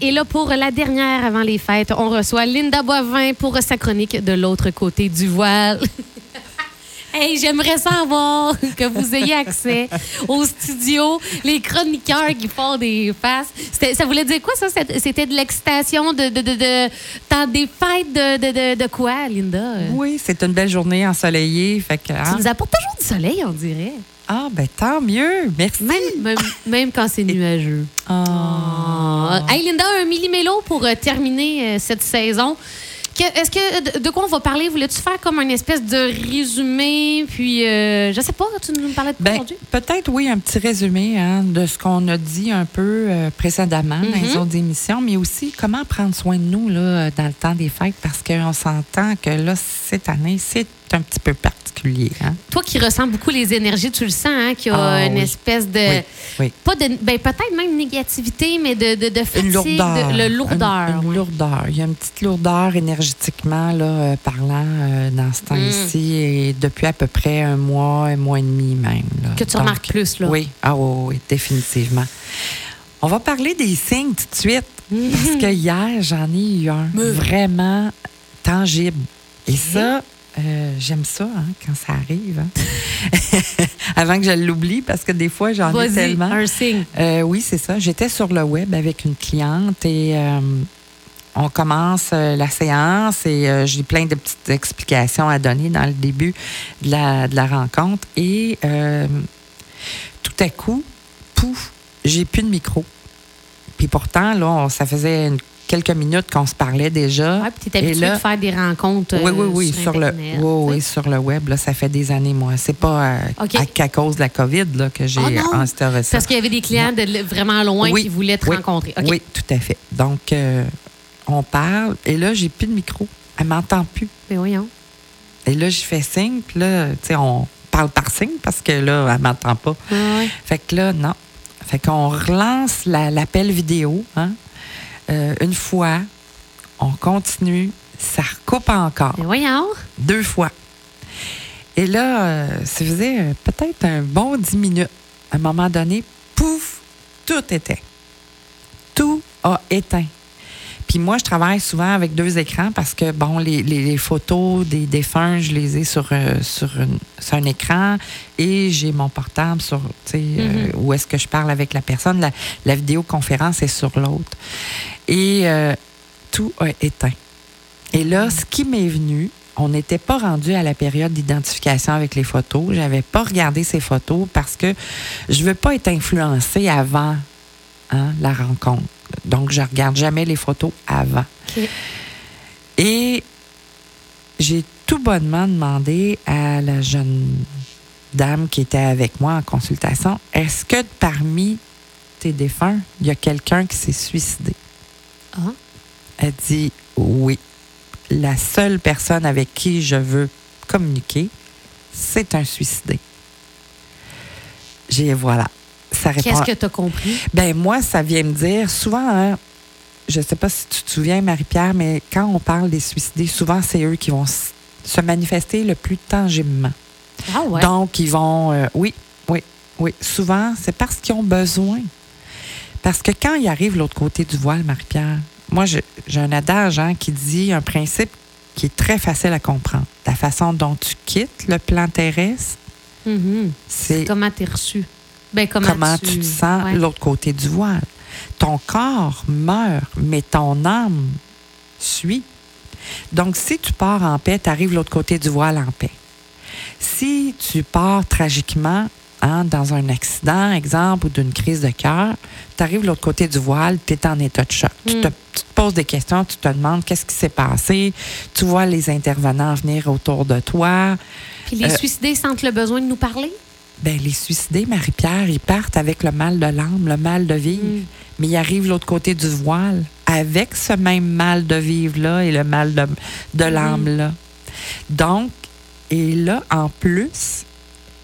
Et là, pour la dernière avant les fêtes, on reçoit Linda Boivin pour sa chronique de l'autre côté du voile. hey, j'aimerais savoir que vous ayez accès au studio, les chroniqueurs qui font des faces. Ça voulait dire quoi, ça? C'était de l'excitation de, de, de, de, des fêtes de, de, quoi, Linda? Oui, c'est une belle journée ensoleillée. Fait que, hein? Ça nous apporte toujours du soleil, on dirait. Ah, ben tant mieux. Merci. Même, même, quand c'est nuageux. Ah. Hey, Linda, un millimélo pour euh, terminer euh, cette saison. Est-ce que de quoi on va parler? Voulais-tu faire comme une espèce de résumé? Puis, euh, je sais pas, tu nous parlais de ben, aujourd'hui? Peut-être, oui, un petit résumé hein, de ce qu'on a dit un peu précédemment dans les mm-hmm. autres émissions, mais aussi comment prendre soin de nous là, dans le temps des fêtes, parce qu'on s'entend que là, cette année, c'est un petit peu parti. Hein? Toi qui ressens beaucoup les énergies, tu le sens, hein, qu'il y a ah une espèce de. Pas de. Ben, peut-être même négativité, mais de, de, de fatigue. Une lourdeur. le lourdeur. Une, lourdeur. Il y a une petite lourdeur énergétiquement, là, euh, parlant, euh, dans ce temps-ci, mm. et depuis à peu près un mois, un mois et demi même. Que tu remarques plus, là. Oui, ah, oui, définitivement. On va parler des signes tout de suite. Mm. Parce que hier, j'en ai eu un vraiment tangible. Et ça, euh, j'aime ça hein, quand ça arrive. Hein. Avant que je l'oublie, parce que des fois, j'en ai tellement. Un signe. Euh, oui, c'est ça. J'étais sur le web avec une cliente et euh, on commence la séance et j'ai plein de petites explications à donner dans le début de la, de la rencontre. Et tout à coup, pouf, j'ai plus de micro. Puis pourtant, là, ça faisait une quelques minutes qu'on se parlait déjà. Oui, puis tu es habitué de faire des rencontres. Oui, oui, oui, sur, le, oui, oui, sur le web. Là, ça fait des années, moi. C'est pas euh, à, cause de la COVID là, que j'ai oh. Parce qu'il y avait des clients de vraiment loin qui voulaient te rencontrer. Oui, tout à fait. Donc, euh, on parle, et là, j'ai plus de micro. Elle m'entend plus. Mais voyons. Et là, je fais signe, puis là, tu sais, on parle par signe parce que là, elle m'entend pas. Fait que là, non. Fait qu'on relance l'appel vidéo, hein? Euh, une fois, on continue, ça recoupe encore. voyons. Deux fois. Et là, euh, ça faisait euh, peut-être un bon dix minutes. À un moment donné, pouf, tout était. Tout a éteint. Puis moi, je travaille souvent avec deux écrans parce que, bon, les, photos des défunts, je les ai sur, sur, un écran et j'ai mon portable sur, tu sais, mm-hmm. où est-ce que je parle avec la personne. La, la vidéoconférence est sur l'autre et euh, tout a éteint. Et là, ce qui m'est venu, on n'était pas rendu à la période d'identification avec les photos. Je n'avais pas regardé ces photos parce que je ne veux pas être influencée avant hein, la rencontre. Donc, je ne regarde jamais les photos avant. Et j'ai tout bonnement demandé à la jeune dame qui était avec moi en consultation, est-ce que parmi tes défunts, il y a quelqu'un qui s'est suicidé? Ah. Elle dit oui. La seule personne avec qui je veux communiquer, c'est un suicidé. J'ai voilà. Ça Qu'est-ce que tu as compris? Ben moi, ça vient me dire souvent, hein, je ne sais pas si tu te souviens, Marie-Pierre, mais quand on parle des suicidés, souvent c'est eux qui vont se manifester le plus tangiblement. Ah ouais? Donc, ils vont. Euh, oui, oui, oui. Souvent, c'est parce qu'ils ont besoin. Parce que quand ils arrivent l'autre côté du voile, Marie-Pierre, moi, j'ai un adage hein, qui dit un principe qui est très facile à comprendre. La façon dont tu quittes le plan terrestre, mm-hmm. c'est comment tu es reçu. Ben, comment, tu... te sens de l'autre côté du voile? Ton corps meurt, mais ton âme suit. Donc, si tu pars en paix, tu arrives de l'autre côté du voile en paix. Si tu pars tragiquement, Hein, dans un accident, exemple, ou d'une crise de cœur, tu arrives de l'autre côté du voile, tu es en état de choc. Tu, te, poses des questions, tu te demandes qu'est-ce qui s'est passé, tu vois les intervenants venir autour de toi. Puis les euh, suicidés sentent le besoin de nous parler? Ben, les suicidés, Marie-Pierre, ils partent avec le mal de l'âme, le mal de vivre. Hmm. Mais ils arrivent de l'autre côté du voile avec ce même mal de vivre-là et le mal de, de hmm. l'âme-là. Donc, et là, en plus,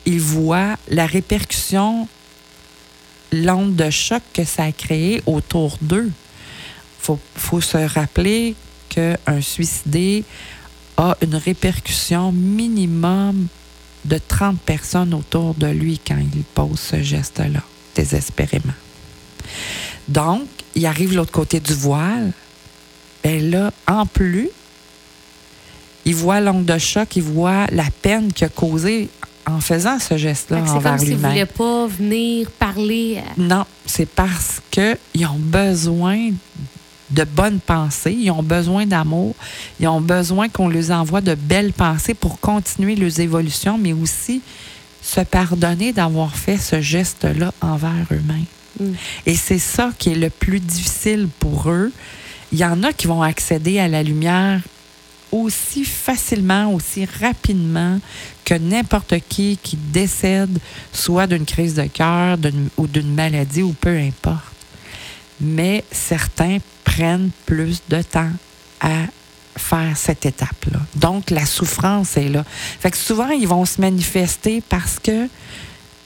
ils voient la répercussion, l'onde de choc que ça a créé autour d'eux. Il faut, se rappeler qu'un suicidé a une répercussion minimum de 30 personnes autour de lui quand il pose ce geste-là, désespérément. Donc, il arrive de l'autre côté du voile, ben là, en plus, il voit l'ongle de choc, il voit la peine qu'il a causée en faisant ce geste-là Fait que C'est envers comme s'ils ne lui-même. voulaient pas venir parler. à- Non, c'est parce qu'ils ont besoin de bonnes pensées, ils ont besoin d'amour, ils ont besoin qu'on les envoie de belles pensées pour continuer leurs évolutions, mais aussi se pardonner d'avoir fait ce geste-là envers eux-mêmes. Mm. Et c'est ça qui est le plus difficile pour eux. Il y en a qui vont accéder à la lumière aussi facilement, aussi rapidement que n'importe qui qui décède, soit d'une crise de cœur ou d'une maladie ou peu importe. Mais certains prennent plus de temps à faire cette étape-là. Donc, la souffrance est là. Fait que souvent, ils vont se manifester parce que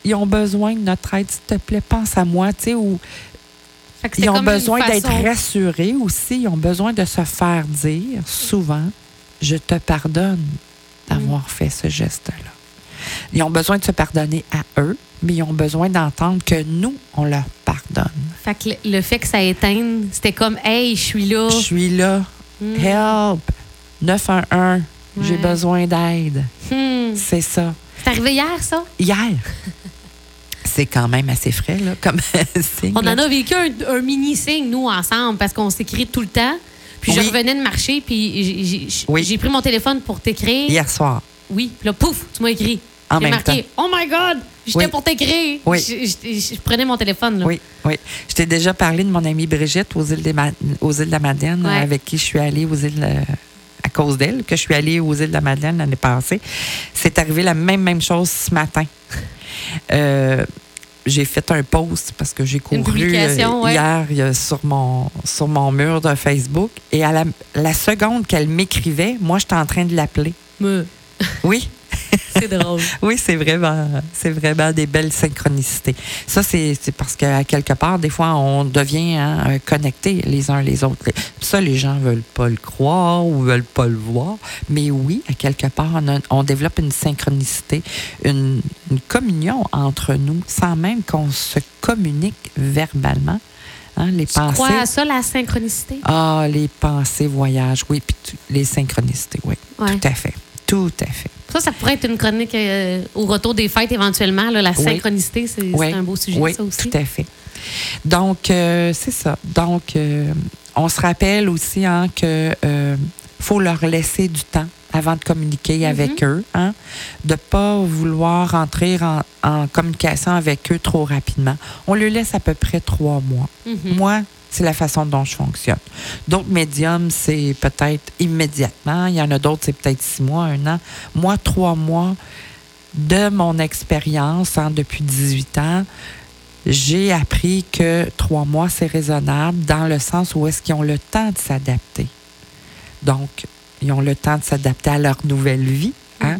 ils ont besoin de notre aide. S'il te plaît, pense à moi, tu sais, ou ils ont besoin d'être rassurés aussi. Ils ont besoin de se faire dire souvent Je te pardonne d'avoir Mm. fait ce geste-là. Ils ont besoin de se pardonner à eux, mais ils ont besoin d'entendre que nous, on leur pardonne. Fait que le, fait que ça éteigne, c'était comme Hey, je suis là. Je suis là. Hmm. Help! 911. J'ai Ouais. besoin d'aide. Hmm. C'est ça. C'est arrivé hier, ça? Hier. C'est quand même assez frais, là, comme signe. On en a vécu un, un mini-signe, nous, ensemble, parce qu'on s'écrit tout le temps. Puis je revenais de marcher, puis j'ai- j'ai j'ai- Oui. j'ai pris mon téléphone pour t'écrire. Hier soir. Oui, puis là, pouf, tu m'as écrit. En même marqué Oh my God! J'étais Oui. pour t'écrire. Oui. Je, je- je prenais mon téléphone. Là. Oui, oui. Je t'ai déjà parlé de mon amie Brigitte aux îles, des Ma- aux îles de la Madeleine, Ouais. avec qui je suis allée aux îles, euh, à cause d'elle, que je suis allée aux îles de la Madeleine l'année passée. C'est arrivé la même, même chose ce matin. Euh, j'ai fait un post parce que j'ai couru euh, ouais. hier sur, mon, sur mon mur de Facebook. Et à la, la seconde qu'elle m'écrivait, moi, j'étais en train de l'appeler. Me. Oui, C'est drôle. oui, c'est vraiment, c'est vraiment des belles synchronicités. Ça, c'est parce qu'à quelque part, des fois, on devient hein, connectés les uns les autres. Ça, les gens veulent pas le croire ou veulent pas le voir. Mais oui, à quelque part, on, a- on développe une synchronicité, une, une communion entre nous, sans même qu'on se communique verbalement. Hein, les Tu pensées. crois à ça, la synchronicité? Ah, les pensées voyagent, oui, puis les synchronicités, oui. Ouais. Tout à fait. Tout à fait. Ça, ça pourrait être une chronique euh, au retour des fêtes éventuellement. là, la Oui. synchronicité, c'est Oui. un beau sujet, Oui, ça aussi. tout à fait. Donc, euh, c'est ça. Donc, euh, on se rappelle aussi hein, que faut leur laisser du temps avant de communiquer avec eux, hein, de pas vouloir entrer en, en communication avec eux trop rapidement. On leur laisse à peu près trois mois. Mhm. Moi, c'est la façon dont je fonctionne. D'autres médiums, c'est peut-être immédiatement. Il y en a d'autres, c'est peut-être six mois, un an. Moi, trois mois de mon expérience hein, depuis 18 ans, j'ai appris que trois mois, c'est raisonnable dans le sens où est-ce qu'ils ont le temps de s'adapter. Donc, ils ont le temps de s'adapter à leur nouvelle vie. Hein?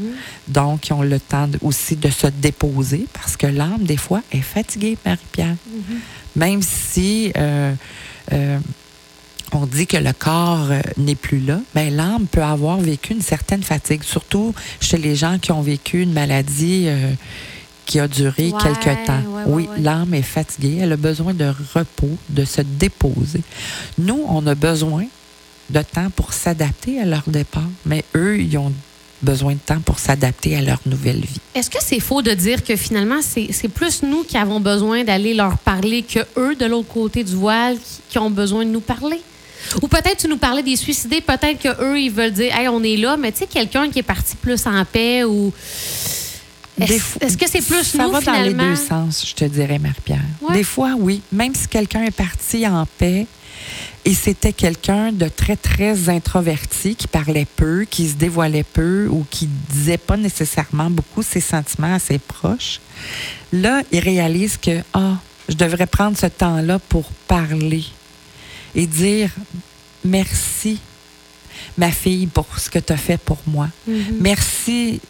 Donc, ils ont le temps aussi de se déposer parce que l'âme, des fois, est fatiguée, Marie-Pierre. Mhm. Même si euh, euh, on dit que le corps euh, n'est plus là, mais l'âme peut avoir vécu une certaine fatigue, surtout chez les gens qui ont vécu une maladie qui a duré Ouais, quelque temps. ouais, ouais, oui, l'âme est fatiguée, elle a besoin de repos, de se déposer. Nous, on a besoin de temps pour s'adapter à leur départ, mais eux, ils ont besoin de temps pour s'adapter à leur nouvelle vie. Est-ce que c'est faux de dire que finalement, c'est plus nous qui avons besoin d'aller leur parler que eux, de l'autre côté du voile, qui, qui ont besoin de nous parler? Ou peut-être tu nous parlais des suicidés, peut-être qu'eux, ils veulent dire, hey, on est là, mais tu sais, quelqu'un qui est parti plus en paix ou. Est-ce que c'est plus ça nous, va finalement? dans les deux sens, je te dirais, Marie-Pierre. Ouais. Des fois, oui. Même si quelqu'un est parti en paix et c'était quelqu'un de très, très introverti, qui parlait peu, qui se dévoilait peu ou qui disait pas nécessairement beaucoup ses sentiments à ses proches, là, il réalise que, ah, je devrais prendre ce temps-là pour parler et dire merci, ma fille, pour ce que tu as fait pour moi. Mhm. Merci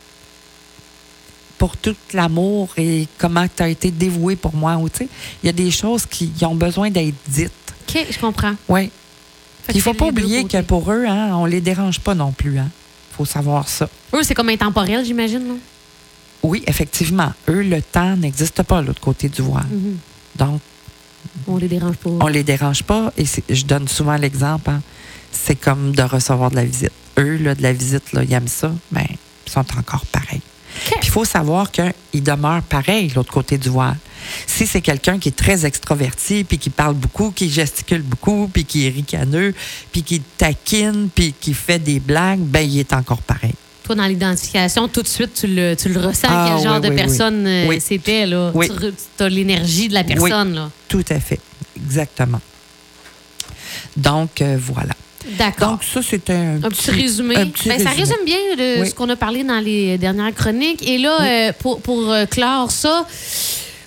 pour tout l'amour et comment tu as été dévoué pour moi. Il y a des choses qui ont besoin d'être dites. OK, je comprends. Oui. Il que faut pas oublier que pour eux, hein, on les dérange pas non plus. Il hein. faut savoir ça. Eux, c'est comme intemporel, j'imagine, non? Oui, effectivement. Eux, le temps n'existe pas de l'autre côté du voile. Mhm. Donc, On les dérange pas. On les dérange pas. Et je donne souvent l'exemple. hein. C'est comme de recevoir de la visite. Eux, là, de la visite, là, ils aiment ça. Ben, ils sont encore pareils. Faut savoir qu'ils demeurent pareils, l'autre côté du voile. Si c'est quelqu'un qui est très extroverti, puis qui parle beaucoup, qui gesticule beaucoup, puis qui est ricaneux, puis qui taquine, puis qui fait des blagues, ben il est encore pareil. Toi, dans l'identification, tout de suite, tu le, tu le ressens, Ah, quel genre oui, de oui, personne euh, Oui. c'était. Là. Tu as l'énergie de la personne. Là. Tout à fait. Exactement. Donc, euh, voilà. D'accord. Donc, ça, c'est un, Un petit résumé. un petit Ben, ça résume bien de Oui. ce qu'on a parlé dans les dernières chroniques. Et là, euh, pour, pour euh, clore ça,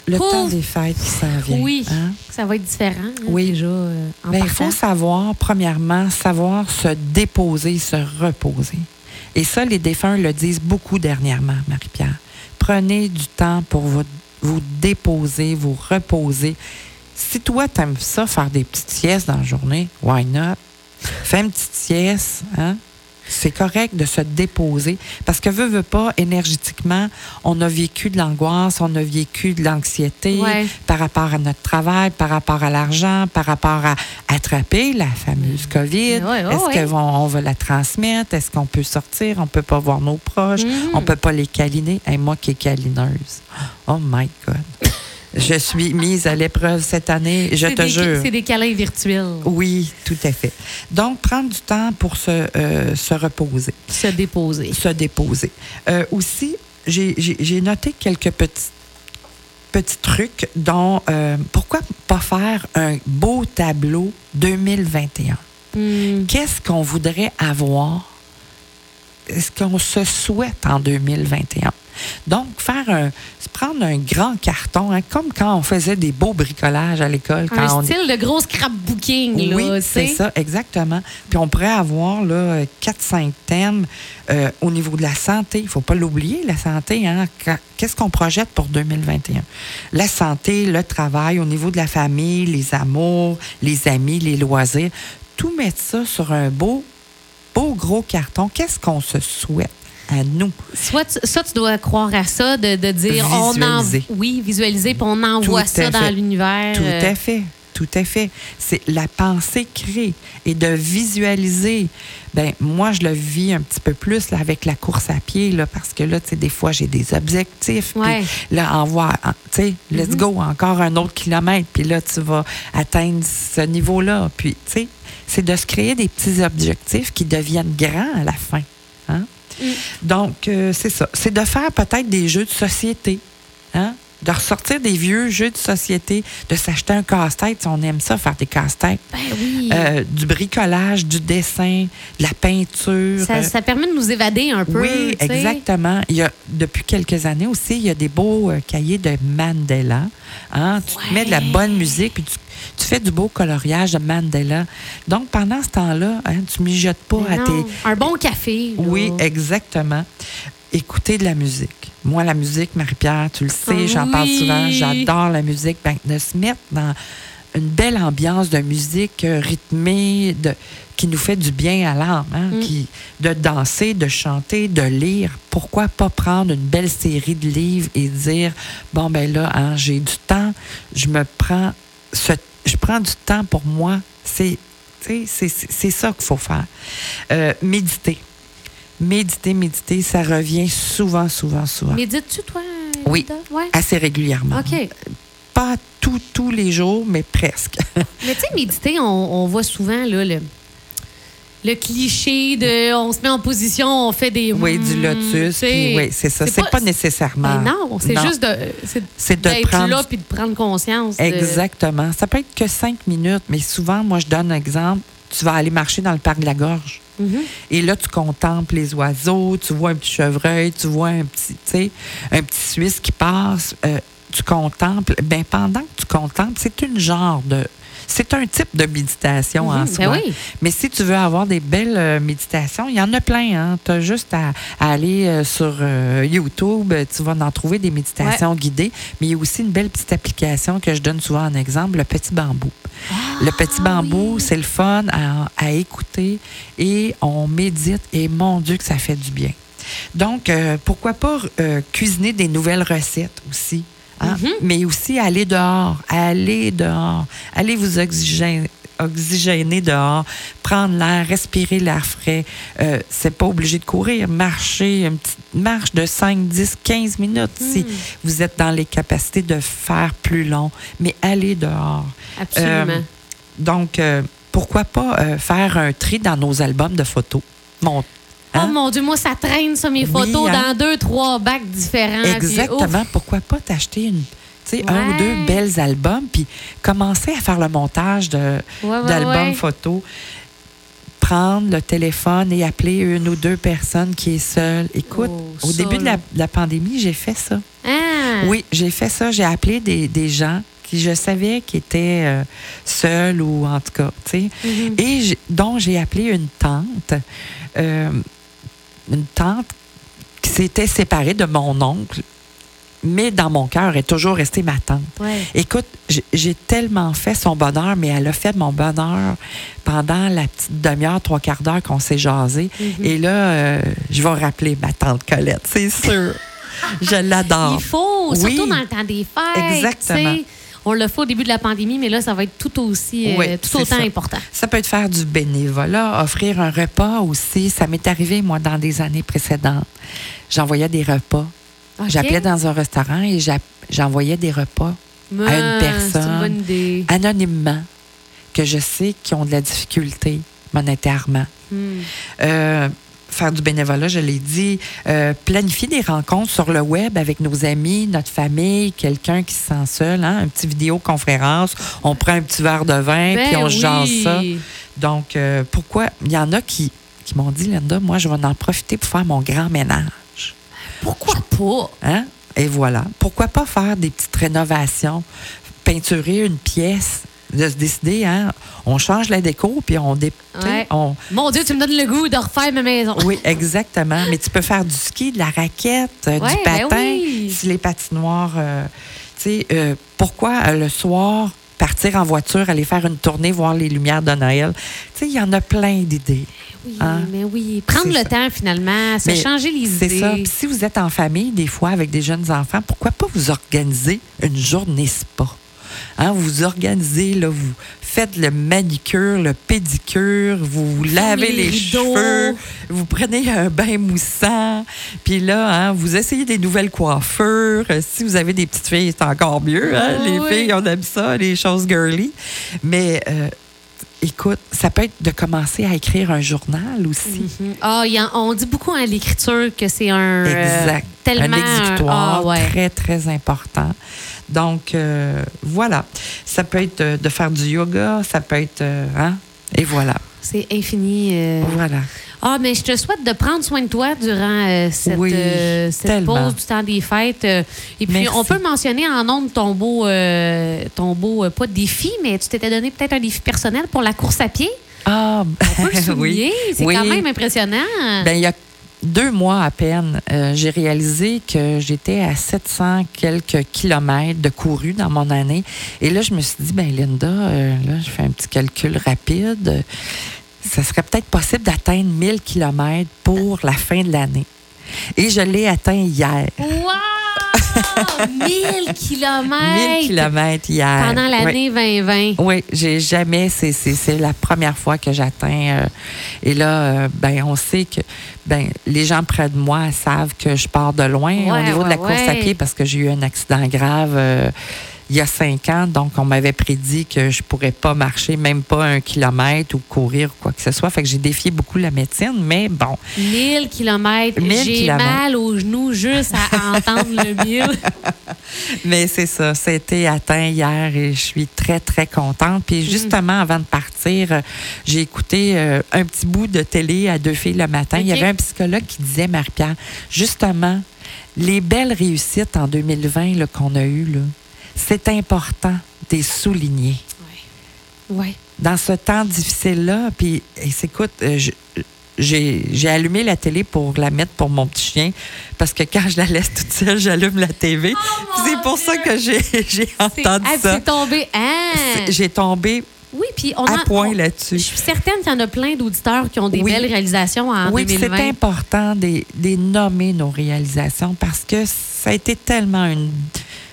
Le temps des fêtes qui s'en vient. oui, hein? ça va être différent. hein, Oui. Déjà, euh, en Ben, il faut savoir, premièrement, savoir se déposer, se reposer. Et ça, les défunts le disent beaucoup dernièrement, Marie-Pierre. Prenez du temps pour vous, vous déposer, vous reposer. Si toi, t'aimes ça, faire des petites siestes dans la journée, why not? Fais une petite sieste, hein? C'est correct de se déposer parce que veut, veut pas, énergétiquement, on a vécu de l'angoisse, on a vécu de l'anxiété Ouais. par rapport à notre travail, par rapport à l'argent, par rapport à attraper la fameuse COVID. Ouais, ouais, Est-ce qu'on on va la transmettre? Est-ce qu'on peut sortir? On peut pas voir nos proches? Mhm. On peut pas les câliner? Et moi qui est câlineuse. Oh my God. Je suis mise à l'épreuve cette année, je te des- jure. C'est des câlins virtuels. Oui, tout à fait. Donc, prendre du temps pour se, euh, se reposer Se déposer. se déposer. Euh, aussi, j'ai- noté quelques petits, petits trucs, dont euh, pourquoi pas faire un beau tableau 2021? Hmm. Qu'est-ce qu'on voudrait avoir? Est-ce qu'on se souhaite en 2021? Donc, faire un, prendre un grand carton, hein, comme quand on faisait des beaux bricolages à l'école. quand Un on style de gros scrapbooking. là, oui, c'est ça, exactement. Puis on pourrait avoir là 4-5 thèmes euh, au niveau de la santé. Il ne faut pas l'oublier, la santé. Hein? Qu'est-ce qu'on projette pour 2021? La santé, le travail, au niveau de la famille, les amours, les amis, les loisirs. Tout mettre ça sur un beau, beau gros carton. Qu'est-ce qu'on se souhaite à nous? Soit tu- ça, tu dois croire à ça, de, de dire Visualiser. on en, oui, visualiser, puis on envoie ça dans l'univers. Tout euh, à fait. Tout à fait. C'est la pensée créée et de visualiser. Ben moi, je le vis un petit peu plus là, avec la course à pied, là, parce que là, tu sais, des fois, j'ai des objectifs. puis Ouais. là, envoie, en- tu sais, let's Mhm. go, encore un autre kilomètre. Puis là, tu vas atteindre ce niveau-là. Puis, tu sais, c'est de se créer des petits objectifs qui deviennent grands à la fin. Hein? Mm. Donc, euh, c'est ça. C'est de faire peut-être des jeux de société. Hein? De ressortir des vieux jeux de société, de s'acheter un casse-tête, si on aime ça, faire des casse-têtes. Ben oui. Euh, du bricolage, du dessin, de la peinture. ça, euh, ça permet de nous évader un peu. oui, exactement. Il y a, depuis quelques années aussi, il y a des beaux euh, cahiers de Mandela. Hein? Tu te mets de la bonne musique, puis tu, tu fais du beau coloriage de Mandela. Donc, pendant ce temps-là, hein, tu mijotes pas Mais à tes, Un bon café. là. oui, exactement. Écouter de la musique. Moi, la musique, Marie-Pierre, tu le sais, j'en parle souvent, j'adore la musique. Ben, de se mettre dans une belle ambiance de musique euh, rythmée, de, qui nous fait du bien à l'âme, hein, Mm. qui, de danser, de chanter, de lire. Pourquoi pas prendre une belle série de livres et dire, bon, ben là, hein, j'ai du temps, je me prends, ce, je prends du temps pour moi. C'est c'est ça qu'il faut faire. Euh, méditer. Méditer, méditer, ça revient souvent, souvent, souvent. Médites-tu, toi? Oui. Ouais. Assez régulièrement. OK. Pas tout, tous les jours, mais presque. Mais tu sais, méditer, on, on voit souvent là, le, le cliché de on se met en position, on fait des. oui, du hmm, lotus. oui, c'est ça. C'est pas, nécessairement. Ben non, c'est juste de, c'est de prendre là puis de prendre conscience. de- Exactement. Ça peut être que cinq minutes, mais souvent, moi, je donne un exemple. Tu vas aller marcher dans le parc de la Gorge. Mhm. Et là, tu contemples les oiseaux, tu vois un petit chevreuil, tu vois un petit, un petit Suisse qui passe. euh, tu contemples. Ben, pendant que tu contemples, c'est une genre de. C'est un type de méditation en Mhm. soi. Ben oui. Mais si tu veux avoir des belles euh, méditations, il y en a plein. Hein? Tu as juste à, à aller euh, sur euh, YouTube. Tu vas en trouver des méditations guidées. Mais il y a aussi une belle petite application que je donne souvent en exemple, le petit bambou. le petit bambou, Ah, oui. c'est le fun à, à écouter et on médite et mon Dieu que ça fait du bien. Donc, euh, pourquoi pas euh, cuisiner des nouvelles recettes aussi? Hein, mais aussi aller dehors, aller dehors, aller vous oxygéner, oxygéner dehors, prendre l'air, respirer l'air frais. Euh, c'est pas obligé de courir, marcher, une petite marche de 5, 10, 15 minutes si vous êtes dans les capacités de faire plus long, mais aller dehors. Absolument. Euh, donc, euh, pourquoi pas euh, faire un tri dans nos albums de photos? Mon- hein? Oh mon Dieu, moi, ça traîne, ça, mes Oui, photos, hein? dans deux, trois bacs différents. Exactement. Pourquoi pas t'acheter une, un ou deux belles albums, puis commencer à faire le montage de, Ouais, ouais, d'albums photos. Prendre le téléphone et appeler une ou deux personnes qui est seule. Écoute, Oh, au ça, début de la, là. de la pandémie, j'ai fait ça. Ah. Oui, j'ai fait ça. J'ai appelé des, des gens qui je savais qui étaient euh, seuls ou en tout cas, tu sais. Mhm. Et dont j'ai appelé une tante, euh, une tante qui s'était séparée de mon oncle, mais dans mon cœur est toujours restée ma tante. Ouais. Écoute, j'ai- tellement fait son bonheur, mais elle a fait mon bonheur pendant la petite demi-heure, trois quarts d'heure qu'on s'est jasé. Mhm. Et là, euh, je vais rappeler ma tante Colette, c'est sûr. je l'adore. Il faut, surtout Oui. dans le temps des fêtes. Exactement. On l'a fait au début de la pandémie, mais là, ça va être tout aussi, euh, tout autant ça. important. Ça peut être faire du bénévolat, offrir un repas aussi. Ça m'est arrivé, moi, dans des années précédentes. J'envoyais des repas. J'appelais dans un restaurant et j'envoyais des repas à une C'est une personne. bonne idée. anonymement que je sais qui ont de la difficulté monétairement. Hmm. Euh, faire du bénévolat, je l'ai dit, euh, planifier des rencontres sur le web avec nos amis, notre famille, quelqu'un qui se sent seul, hein, un petit vidéoconférence, on prend un petit verre de vin, Ben puis on se jase oui. ça. Donc, euh, pourquoi? Il y en a qui, qui m'ont dit, Linda, moi, je vais en profiter pour faire mon grand ménage. Pourquoi pas? Hein? Et voilà. Pourquoi pas faire des petites rénovations, peinturer une pièce, de se décider, hein? On change la déco, puis on, dé- Ouais. on, Mon Dieu, tu me donnes le goût de refaire ma maison. oui, exactement. Mais tu peux faire du ski, de la raquette, euh, Ouais, du ben patin, oui. si les patinoires. euh, tu sais, euh, pourquoi le soir partir en voiture, aller faire une tournée, voir les lumières de Noël? Tu sais, il y en a plein d'idées. Oui, Hein? mais oui. Prendre C'est le ça. temps, finalement, se changer les C'est idées. ça. Puis si vous êtes en famille, des fois, avec des jeunes enfants, pourquoi pas vous organiser une journée spa? Hein, vous organisez, là, vous faites le manicure, le pédicure, vous vous lavez les cheveux, vous prenez un bain moussant, puis là, hein, vous essayez des nouvelles coiffures. Euh, Si vous avez des petites filles, c'est encore mieux. hein. Ah les oui. filles, on aime ça, les choses girly. Mais euh, écoute, ça peut être de commencer à écrire un journal aussi. Il y a- on dit beaucoup à l'écriture que c'est un. euh, Exact. tellement. un exécutoire ah, ouais. très, très important. Donc, euh, voilà. Ça peut être euh, de faire du yoga, ça peut être... euh, hein? Et voilà. C'est infini. euh. Voilà. Ah, mais je te souhaite de prendre soin de toi durant euh, cette, Oui, euh, cette pause du temps des fêtes. et puis, Merci. on peut mentionner en nom de ton beau, ton beau, pas défi, mais tu t'étais donné peut-être un défi personnel pour la course à pied. Ah, On peut le souligner. C'est Oui. quand même impressionnant. Ben, il y a deux mois à peine, euh, j'ai réalisé que j'étais à 700 quelques kilomètres de couru dans mon année. Et là, je me suis dit, ben Linda, euh, là, je fais un petit calcul rapide. Ça serait peut-être possible d'atteindre 1000 kilomètres pour la fin de l'année. Et je l'ai atteint hier. Wow! 1000 kilomètres 1000 kilomètres hier. pendant Oui. l'année 2020. Oui, j'ai jamais, c'est, la première fois que j'atteins. euh, et là, euh, ben, on sait que ben, les gens près de moi savent que je pars de loin au Ouais, niveau de la course à pied parce que j'ai eu un accident grave euh, il y a cinq ans. Donc, on m'avait prédit que je pourrais pas marcher, même pas un kilomètre ou courir ou quoi que ce soit. Fait que j'ai défié beaucoup la médecine, mais bon. 1000 kilomètres. 1000 J'ai mal aux genoux juste à entendre le 1000. Mais c'est ça, c'était atteint hier et je suis très, très contente. Puis justement, avant de partir, j'ai écouté euh, un petit bout de télé à deux filles le matin. Il y avait un psychologue qui disait, Marie-Pierre, justement, les belles réussites en 2020 là, qu'on a eues, là, c'est important de les souligner. Oui. Dans ce temps difficile-là, puis écoute, euh, j'ai allumé la télé pour la mettre pour mon petit chien parce que quand je la laisse toute seule, j'allume la TV. Puis c'est pour ça que j'ai C'est entendu ah, ça. c'est tombé. Ah! C'est- J'ai tombé Oui, puis on à en- point on- Je là-dessus. suis certaine qu'il y en a plein d'auditeurs qui ont des Oui. belles réalisations en Oui, puis c'est 2020. important de de nommer nos réalisations parce que ça a été tellement une,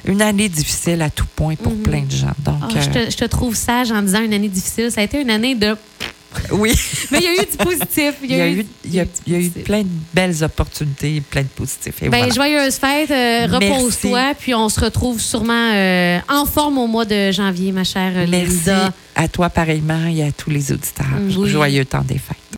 une année difficile à tout point pour Mhm. plein de gens. Donc, Ah, je, euh, te, je te trouve sage en disant une année difficile. Ça a été une année de. oui, Mais il y a eu du positif. il y a eu, il y a, du il y a eu plein de belles opportunités, plein de positifs. Et Ben, voilà. joyeuse fête, euh, repose-toi, puis on se retrouve sûrement euh, en forme au mois de janvier, ma chère Merci Linda. à toi pareillement et à tous les auditeurs. Oui. Joyeux temps des fêtes.